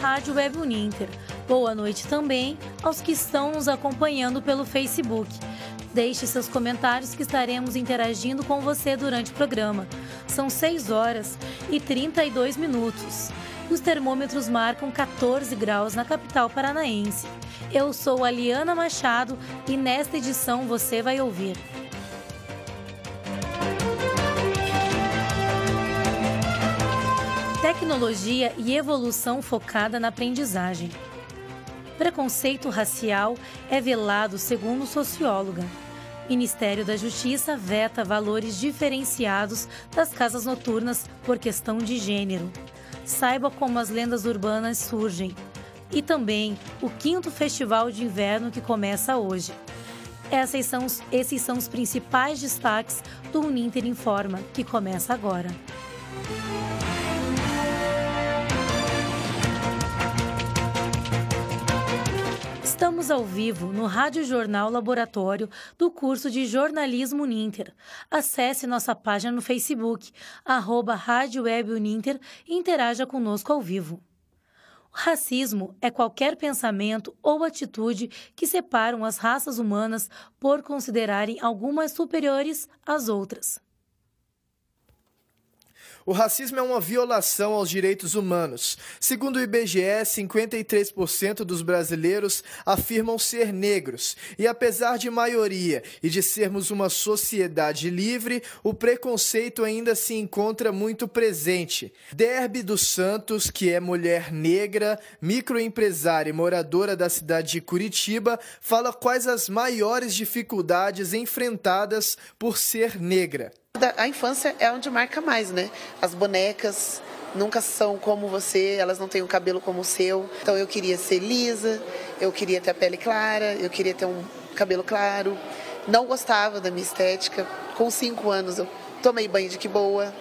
Rádio Web Uninter. Boa noite também aos que estão nos acompanhando pelo Facebook. Deixe seus comentários que estaremos interagindo com você durante o programa. São 6 horas e 32 minutos. Os termômetros marcam 14 graus na capital paranaense. Eu sou a Liana Machado e nesta edição você vai ouvir. Tecnologia e evolução focada na aprendizagem. Preconceito racial é velado segundo socióloga. Ministério da Justiça veta valores diferenciados das casas noturnas por questão de gênero. Saiba como as lendas urbanas surgem. E também o quinto festival de inverno que começa hoje. Essas são, esses são os principais destaques do Uninter Informa, que começa agora. Estamos ao vivo no Rádio Jornal Laboratório do curso de Jornalismo Uninter. Acesse nossa página no Facebook, arroba Rádio Web Uninter e interaja conosco ao vivo. Racismo é qualquer pensamento ou atitude que separam as raças humanas por considerarem algumas superiores às outras. O racismo é uma violação aos direitos humanos. Segundo o IBGE, 53% dos brasileiros afirmam ser negros. E apesar de maioria e de sermos uma sociedade livre, o preconceito ainda se encontra muito presente. Derby dos Santos, que é mulher negra, microempresária e moradora da cidade de Curitiba, fala quais as maiores dificuldades enfrentadas por ser negra. A infância é onde marca mais, né? As bonecas nunca são como você, elas não têm o cabelo como o seu. Então eu queria ser lisa, eu queria ter a pele clara, eu queria ter um cabelo claro. Não gostava da minha estética. Com cinco anos eu tomei banho de que boa.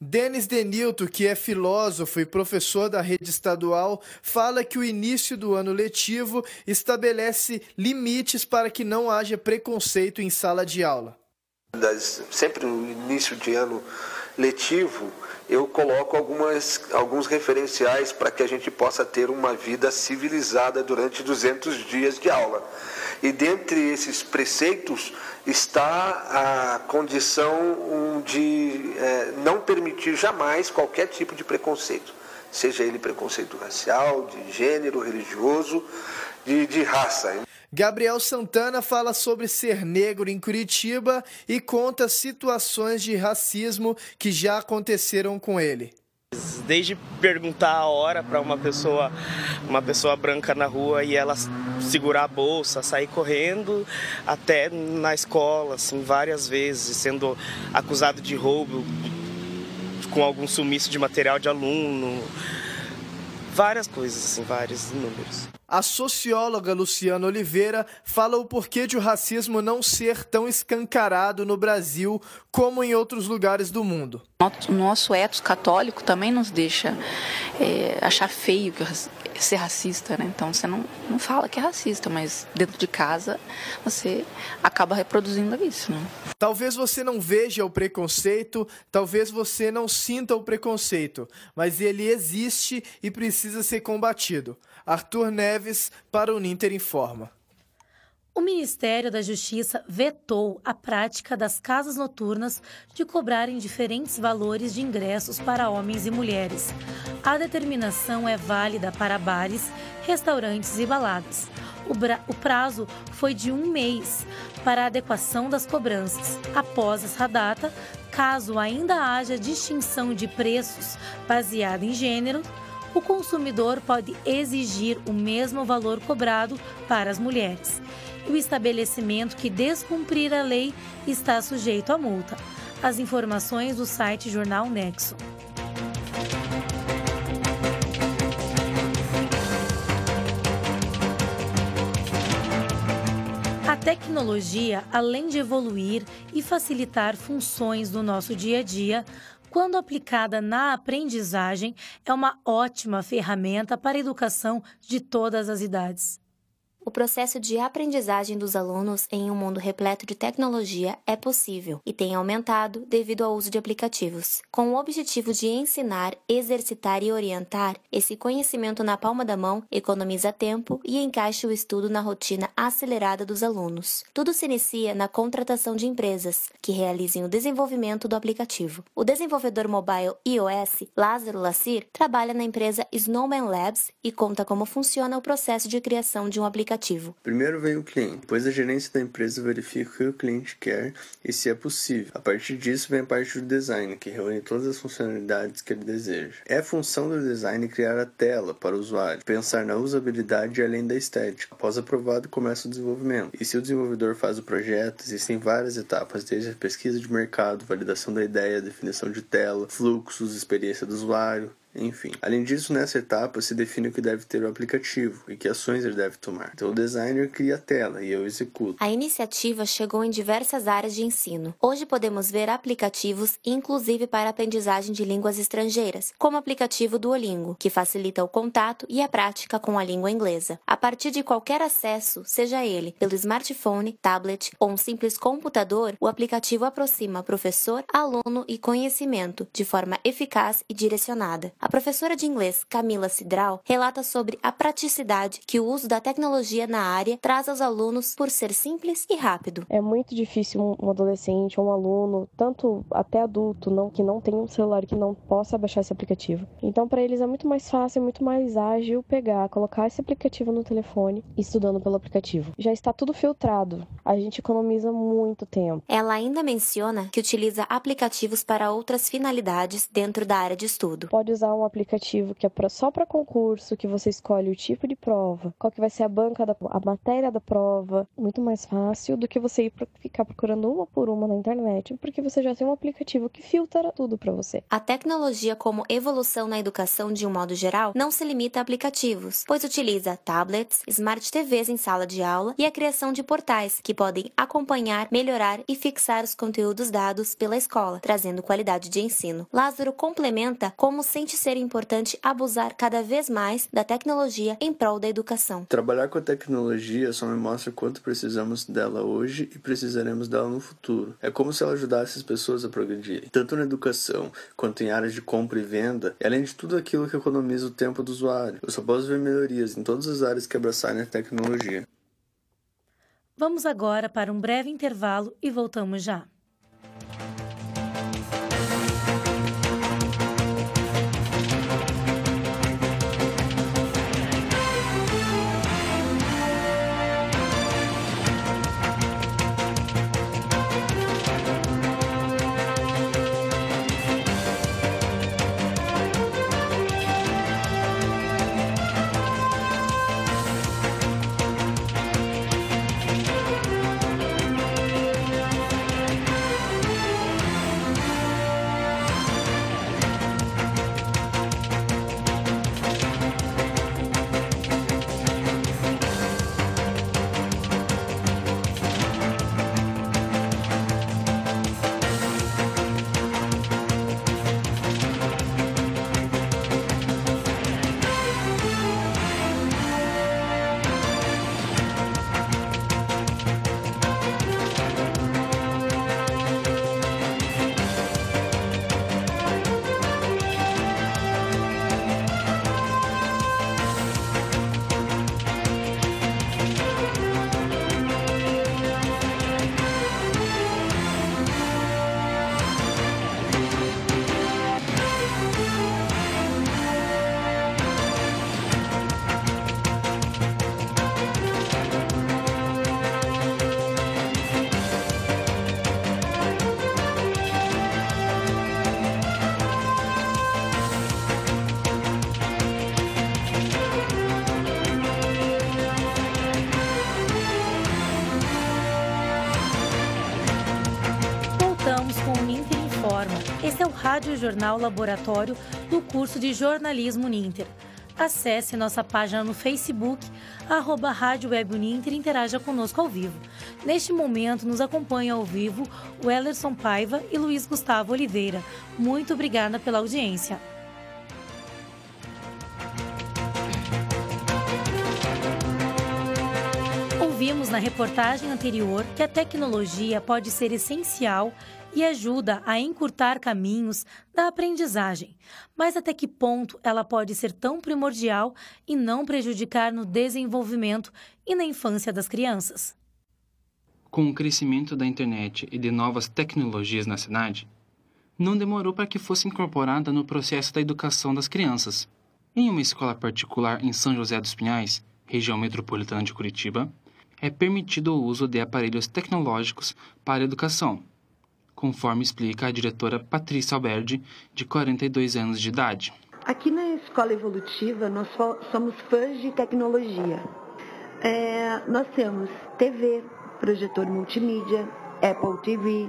Denis Denilton, que é filósofo e professor da rede estadual, fala que o início do ano letivo estabelece limites para que não haja preconceito em sala de aula das, sempre no início de ano letivo, eu coloco algumas, alguns referenciais para que a gente possa ter uma vida civilizada durante 200 dias de aula. E dentre esses preceitos está a condição de é, não permitir jamais qualquer tipo de preconceito, seja ele preconceito racial, de gênero, religioso, de, de raça. Gabriel Santana fala sobre ser negro em Curitiba e conta situações de racismo que já aconteceram com ele. Desde perguntar a hora para uma pessoa, uma pessoa branca na rua e ela segurar a bolsa, sair correndo, até na escola, assim, várias vezes, sendo acusado de roubo com algum sumiço de material de aluno, várias coisas, assim, vários números. A socióloga Luciana Oliveira fala o porquê de o racismo não ser tão escancarado no Brasil como em outros lugares do mundo. O nosso etos católico também nos deixa é, achar feio ser racista, né? Então você não, não fala que é racista, mas dentro de casa você acaba reproduzindo isso, né? Talvez você não veja o preconceito, talvez você não sinta o preconceito, mas ele existe e precisa ser combatido. Arthur Neves para o Ninter Informa. O Ministério da Justiça vetou a prática das casas noturnas de cobrarem diferentes valores de ingressos para homens e mulheres. A determinação é válida para bares, restaurantes e baladas. O, prazo foi de um mês para adequação das cobranças. Após essa data, caso ainda haja distinção de preços baseada em gênero, o consumidor pode exigir o mesmo valor cobrado para as mulheres. O estabelecimento que descumprir a lei está sujeito a multa. As informações do site Jornal Nexo. A tecnologia, além de evoluir e facilitar funções do nosso dia a dia, quando aplicada na aprendizagem, é uma ótima ferramenta para a educação de todas as idades. O processo de aprendizagem dos alunos em um mundo repleto de tecnologia é possível e tem aumentado devido ao uso de aplicativos. Com o objetivo de ensinar, exercitar e orientar, esse conhecimento na palma da mão economiza tempo e encaixa o estudo na rotina acelerada dos alunos. Tudo se inicia na contratação de empresas que realizem o desenvolvimento do aplicativo. O desenvolvedor mobile iOS, Lázaro Lassir, trabalha na empresa Snowman Labs e conta como funciona o processo de criação de um aplicativo. Primeiro vem o cliente, depois a gerência da empresa verifica o que o cliente quer e se é possível. A partir disso vem a parte do design, que reúne todas as funcionalidades que ele deseja. É função do design criar a tela para o usuário, pensar na usabilidade além da estética. Após aprovado, começa o desenvolvimento. E se o desenvolvedor faz o projeto, existem várias etapas, desde a pesquisa de mercado, validação da ideia, definição de tela, fluxos, experiência do usuário, enfim, além disso, nessa etapa se define o que deve ter o aplicativo e que ações ele deve tomar. Então, o designer cria a tela e eu executo. A iniciativa chegou em diversas áreas de ensino. Hoje podemos ver aplicativos, inclusive para aprendizagem de línguas estrangeiras, como o aplicativo Duolingo, que facilita o contato e a prática com a língua inglesa. A partir de qualquer acesso, seja ele pelo smartphone, tablet ou um simples computador, o aplicativo aproxima professor, aluno e conhecimento de forma eficaz e direcionada. A professora de inglês Camila Sidral relata sobre a praticidade que o uso da tecnologia na área traz aos alunos por ser simples e rápido. É muito difícil um adolescente ou um aluno, tanto até adulto, não que não tenha um celular que não possa baixar esse aplicativo. Então, para eles é muito mais fácil, é muito mais ágil pegar, colocar esse aplicativo no telefone e estudando pelo aplicativo. Já está tudo filtrado. A gente economiza muito tempo. Ela ainda menciona que utiliza aplicativos para outras finalidades dentro da área de estudo. Pode usar um aplicativo que é pra, só para concurso, que você escolhe o tipo de prova, qual que vai ser a banca da a matéria da prova, muito mais fácil do que você ir ficar procurando uma por uma na internet, porque você já tem um aplicativo que filtra tudo para você. A tecnologia como evolução na educação de um modo geral não se limita a aplicativos, pois utiliza tablets, smart TVs em sala de aula e a criação de portais que podem acompanhar, melhorar e fixar os conteúdos dados pela escola, trazendo qualidade de ensino. Lázaro complementa como sente ser importante abusar cada vez mais da tecnologia em prol da educação. Trabalhar com a tecnologia só me mostra quanto precisamos dela hoje e precisaremos dela no futuro. É como se ela ajudasse as pessoas a progredirem, tanto na educação quanto em áreas de compra e venda, e além de tudo aquilo que economiza o tempo do usuário. Eu só posso ver melhorias em todas as áreas que abraçarem a tecnologia. Vamos agora para um breve intervalo e voltamos já. Esse é o Rádio Jornal Laboratório do curso de jornalismo Ninter. Acesse nossa página no Facebook, arroba Rádio Web Uninter e interaja conosco ao vivo. Neste momento, nos acompanham ao vivo o Ellerson Paiva e Luiz Gustavo Oliveira. Muito obrigada pela audiência. Vimos na reportagem anterior que a tecnologia pode ser essencial e ajuda a encurtar caminhos da aprendizagem. Mas até que ponto ela pode ser tão primordial e não prejudicar no desenvolvimento e na infância das crianças? Com o crescimento da internet e de novas tecnologias na cidade, não demorou para que fosse incorporada no processo da educação das crianças. Em uma escola particular em São José dos Pinhais, região metropolitana de Curitiba, é permitido o uso de aparelhos tecnológicos para educação, conforme explica a diretora Patrícia Alberdi, de 42 anos de idade. Aqui na Escola Evolutiva, nós somos fãs de tecnologia. É, nós temos TV, projetor multimídia, Apple TV,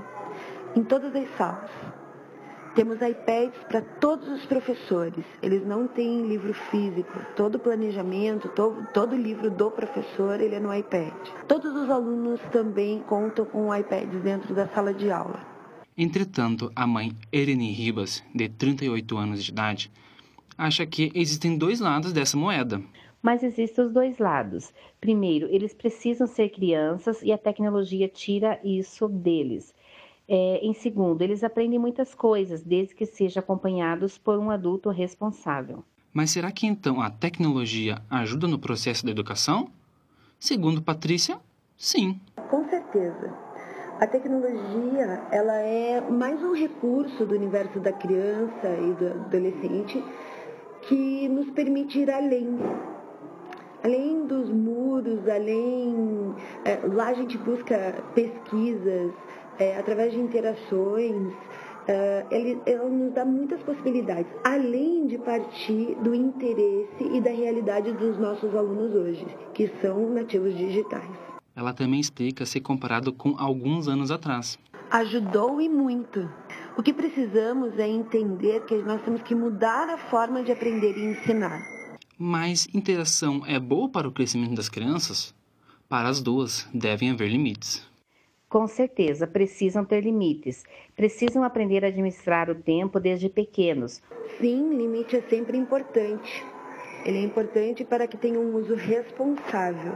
em todas as salas. Temos iPads para todos os professores. Eles não têm livro físico. Todo planejamento, todo, todo livro do professor, ele é no iPad. Todos os alunos também contam com iPads dentro da sala de aula. Entretanto, a mãe Irene Ribas, de 38 anos de idade, acha que existem dois lados dessa moeda. Mas existem os dois lados. Primeiro, eles precisam ser crianças e a tecnologia tira isso deles. É, em segundo, eles aprendem muitas coisas, desde que sejam acompanhados por um adulto responsável. Mas será que então a tecnologia ajuda no processo da educação? Segundo Patrícia, sim. Com certeza. A tecnologia, ela é mais um recurso do universo da criança e do adolescente que nos permite ir além. Além dos muros, além. É, lá a gente busca pesquisas, é, através de interações, é, ele, ela nos dá muitas possibilidades, além de partir do interesse e da realidade dos nossos alunos hoje, que são nativos digitais. Ela também explica se comparado com alguns anos atrás. Ajudou e muito. O que precisamos é entender que nós temos que mudar a forma de aprender e ensinar. Mas interação é boa para o crescimento das crianças? Para as duas, devem haver limites. Com certeza, precisam ter limites. Precisam aprender a administrar o tempo desde pequenos. Sim, limite é sempre importante. Ele é importante para que tenha um uso responsável.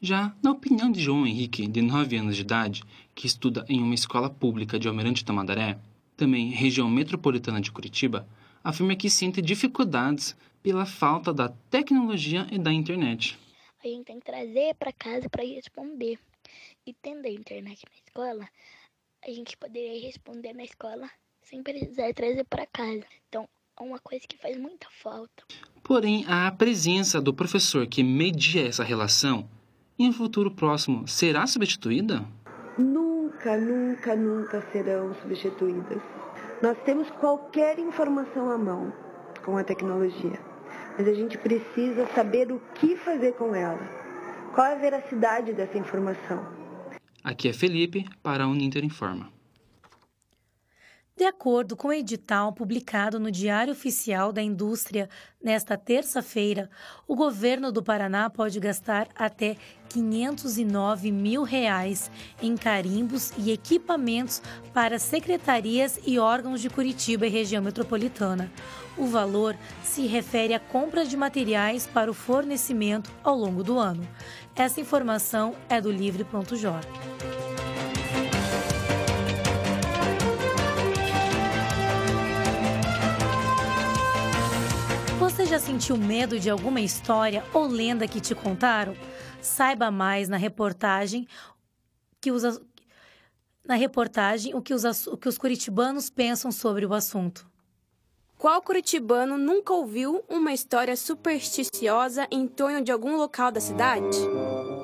Já na opinião de João Henrique, de 9 anos de idade, que estuda em uma escola pública de Almirante Tamandaré, também região metropolitana de Curitiba, afirma que sente dificuldades pela falta da tecnologia e da internet. A gente tem que trazer para casa para responder. E tendo a internet na escola, a gente poderia responder na escola sem precisar trazer para casa. Então, é uma coisa que faz muita falta. Porém, a presença do professor que media essa relação em um futuro próximo será substituída? Nunca, nunca, nunca serão substituídas. Nós temos qualquer informação à mão com a tecnologia, mas a gente precisa saber o que fazer com ela. Qual é a veracidade dessa informação? Aqui é Felipe para a Uninter Informa. De acordo com o edital publicado no Diário Oficial da Indústria nesta terça-feira, o governo do Paraná pode gastar até 509 mil reais em carimbos e equipamentos para secretarias e órgãos de Curitiba e região metropolitana. O valor se refere à compra de materiais para o fornecimento ao longo do ano. Essa informação é do Livre.jor. Você já sentiu medo de alguma história ou lenda que te contaram? Saiba mais na reportagem que os, na reportagem o que, os, o que os curitibanos pensam sobre o assunto. Qual curitibano nunca ouviu uma história supersticiosa em torno de algum local da cidade?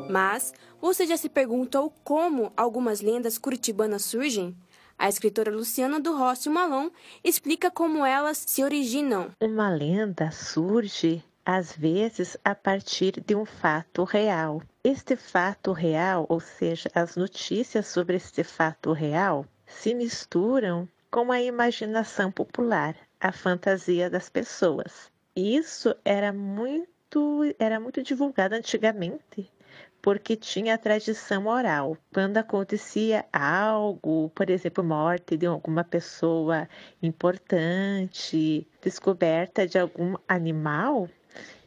Mas você já se perguntou como algumas lendas curitibanas surgem? A escritora Luciana do Rossi Malon explica como elas se originam. Uma lenda surge às vezes a partir de um fato real. Este fato real, ou seja, as notícias sobre este fato real, se misturam com a imaginação popular, a fantasia das pessoas. Isso era muito era muito divulgado antigamente porque tinha tradição oral. Quando acontecia algo, por exemplo, morte de alguma pessoa importante, descoberta de algum animal,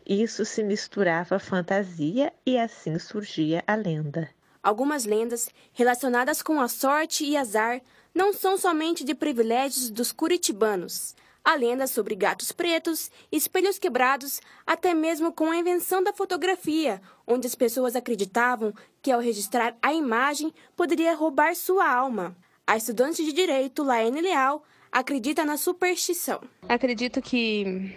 isso se misturava à fantasia e assim surgia a lenda. Algumas lendas relacionadas com a sorte e azar não são somente de privilégios dos curitibanos. Há lendas sobre gatos pretos, espelhos quebrados, até mesmo com a invenção da fotografia, onde as pessoas acreditavam que ao registrar a imagem poderia roubar sua alma. A estudante de direito, Laene Leal, acredita na superstição. Acredito que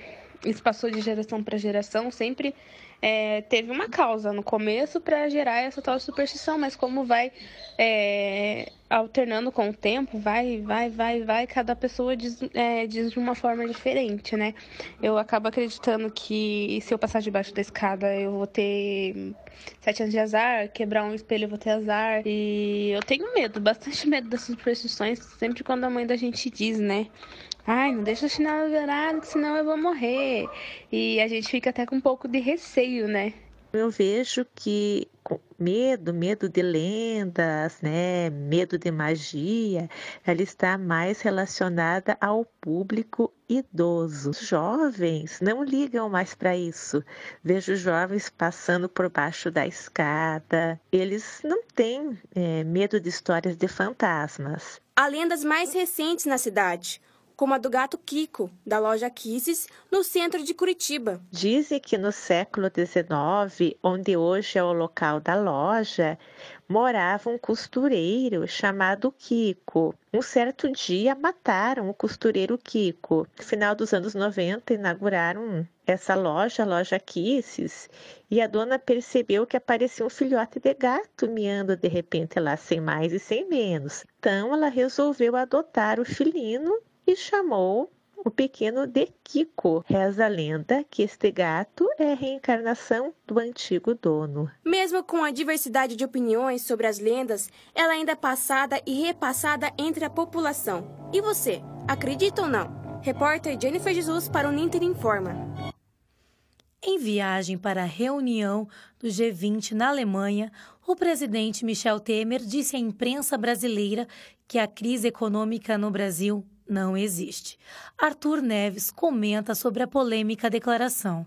isso passou de geração para geração, sempre é, teve uma causa no começo para gerar essa tal superstição, mas como vai é, alternando com o tempo, vai, vai, vai, vai, cada pessoa diz, é, diz de uma forma diferente, né? Eu acabo acreditando que se eu passar debaixo da escada eu vou ter sete anos de azar, quebrar um espelho eu vou ter azar. E eu tenho medo, bastante medo dessas superstições, sempre quando a mãe da gente diz, né? Ai, não deixa o chinelo virado, senão eu vou morrer. E a gente fica até com um pouco de receio, né? Eu vejo que medo, medo de lendas, né, medo de magia, ela está mais relacionada ao público idoso. Os jovens não ligam mais para isso. Vejo jovens passando por baixo da escada. Eles não têm é, medo de histórias de fantasmas. Há lendas mais recentes na cidade como a do gato Kiko, da loja Kisses, no centro de Curitiba. Dizem que no século XIX, onde hoje é o local da loja, morava um costureiro chamado Kiko. Um certo dia mataram o costureiro Kiko. No final dos anos 90, inauguraram essa loja, a loja Kisses, e a dona percebeu que aparecia um filhote de gato miando de repente lá, sem mais e sem menos. Então ela resolveu adotar o filino e chamou o pequeno de Kiko. Reza a lenda que este gato é a reencarnação do antigo dono. Mesmo com a diversidade de opiniões sobre as lendas, ela ainda é passada e repassada entre a população. E você, acredita ou não? Repórter Jennifer Jesus para o Ninter Informa. Em viagem para a reunião do G20 na Alemanha, o presidente Michel Temer disse à imprensa brasileira que a crise econômica no Brasil não existe. Arthur Neves comenta sobre a polêmica declaração.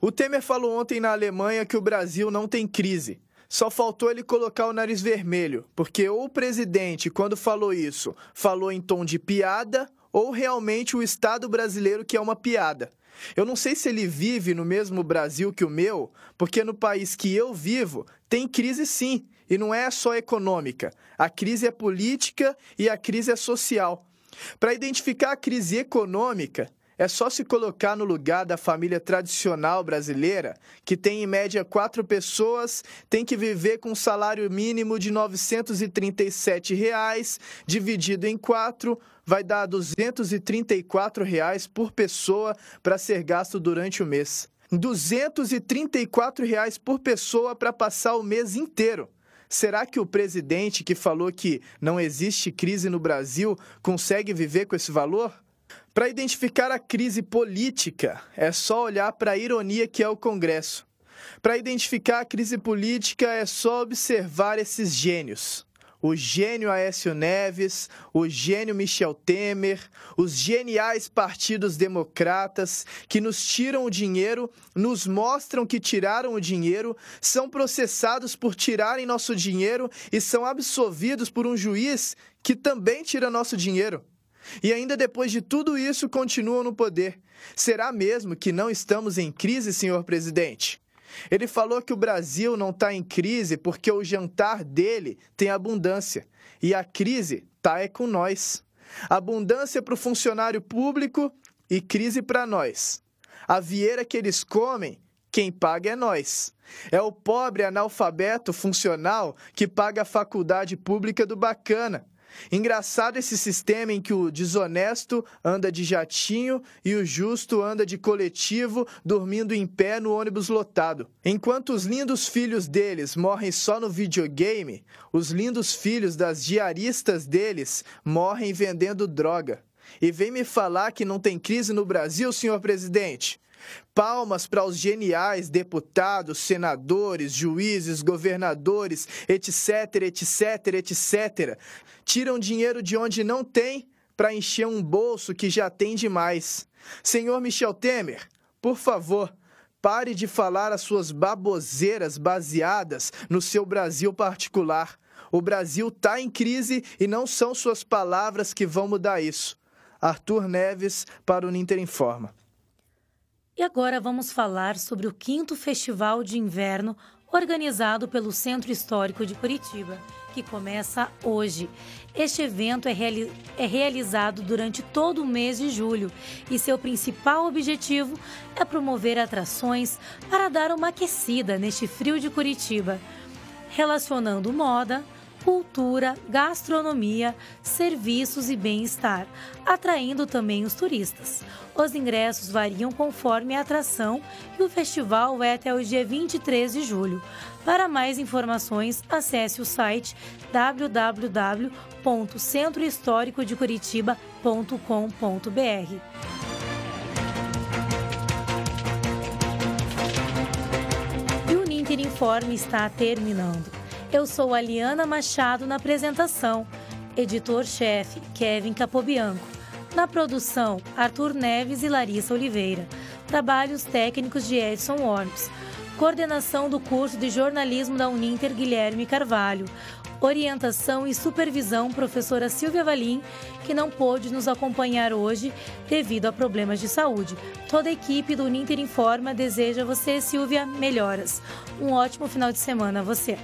O Temer falou ontem na Alemanha que o Brasil não tem crise. Só faltou ele colocar o nariz vermelho, porque ou o presidente, quando falou isso, falou em tom de piada, ou realmente o Estado brasileiro que é uma piada. Eu não sei se ele vive no mesmo Brasil que o meu, porque no país que eu vivo tem crise sim, e não é só econômica. A crise é política e a crise é social. Para identificar a crise econômica, é só se colocar no lugar da família tradicional brasileira, que tem em média quatro pessoas, tem que viver com um salário mínimo de 937 reais, dividido em quatro, vai dar 234 reais por pessoa para ser gasto durante o mês. 234 reais por pessoa para passar o mês inteiro. Será que o presidente que falou que não existe crise no Brasil consegue viver com esse valor? Para identificar a crise política, é só olhar para a ironia que é o Congresso. Para identificar a crise política, é só observar esses gênios o gênio Aécio Neves, o gênio Michel Temer, os geniais partidos democratas que nos tiram o dinheiro, nos mostram que tiraram o dinheiro, são processados por tirarem nosso dinheiro e são absolvidos por um juiz que também tira nosso dinheiro. E ainda depois de tudo isso continuam no poder. Será mesmo que não estamos em crise, senhor presidente? Ele falou que o Brasil não está em crise porque o jantar dele tem abundância e a crise está é com nós. Abundância para o funcionário público e crise para nós. A vieira que eles comem, quem paga é nós. É o pobre analfabeto funcional que paga a faculdade pública do bacana. Engraçado esse sistema em que o desonesto anda de jatinho e o justo anda de coletivo, dormindo em pé no ônibus lotado. Enquanto os lindos filhos deles morrem só no videogame, os lindos filhos das diaristas deles morrem vendendo droga. E vem me falar que não tem crise no Brasil, senhor presidente? Palmas para os geniais deputados, senadores, juízes, governadores, etc, etc, etc. Tiram dinheiro de onde não tem para encher um bolso que já tem demais. Senhor Michel Temer, por favor, Pare de falar as suas baboseiras baseadas no seu Brasil particular. O Brasil está em crise e não são suas palavras que vão mudar isso. Arthur Neves para o Ninter Informa. E agora vamos falar sobre o quinto Festival de Inverno organizado pelo Centro Histórico de Curitiba, que começa hoje. Este evento é, reali é, realizado durante todo o mês de julho e seu principal objetivo é promover atrações para dar uma aquecida neste frio de Curitiba, relacionando moda, cultura, gastronomia, serviços e bem-estar, atraindo também os turistas. Os ingressos variam conforme a atração e o festival é até o dia 23 de julho. Para mais informações, acesse o site www.centrohistoricodecuritiba.com.br. E o Ninter Informe está terminando. Eu sou a Liana Machado na apresentação, editor-chefe Kevin Capobianco. Na produção, Arthur Neves e Larissa Oliveira. Trabalhos técnicos de Edson Worms. Coordenação do curso de jornalismo da Uninter Guilherme Carvalho. Orientação e supervisão professora Silvia Valim, que não pôde nos acompanhar hoje devido a problemas de saúde. Toda a equipe do Uninter Informa deseja a você, Silvia, melhoras. Um ótimo final de semana a você.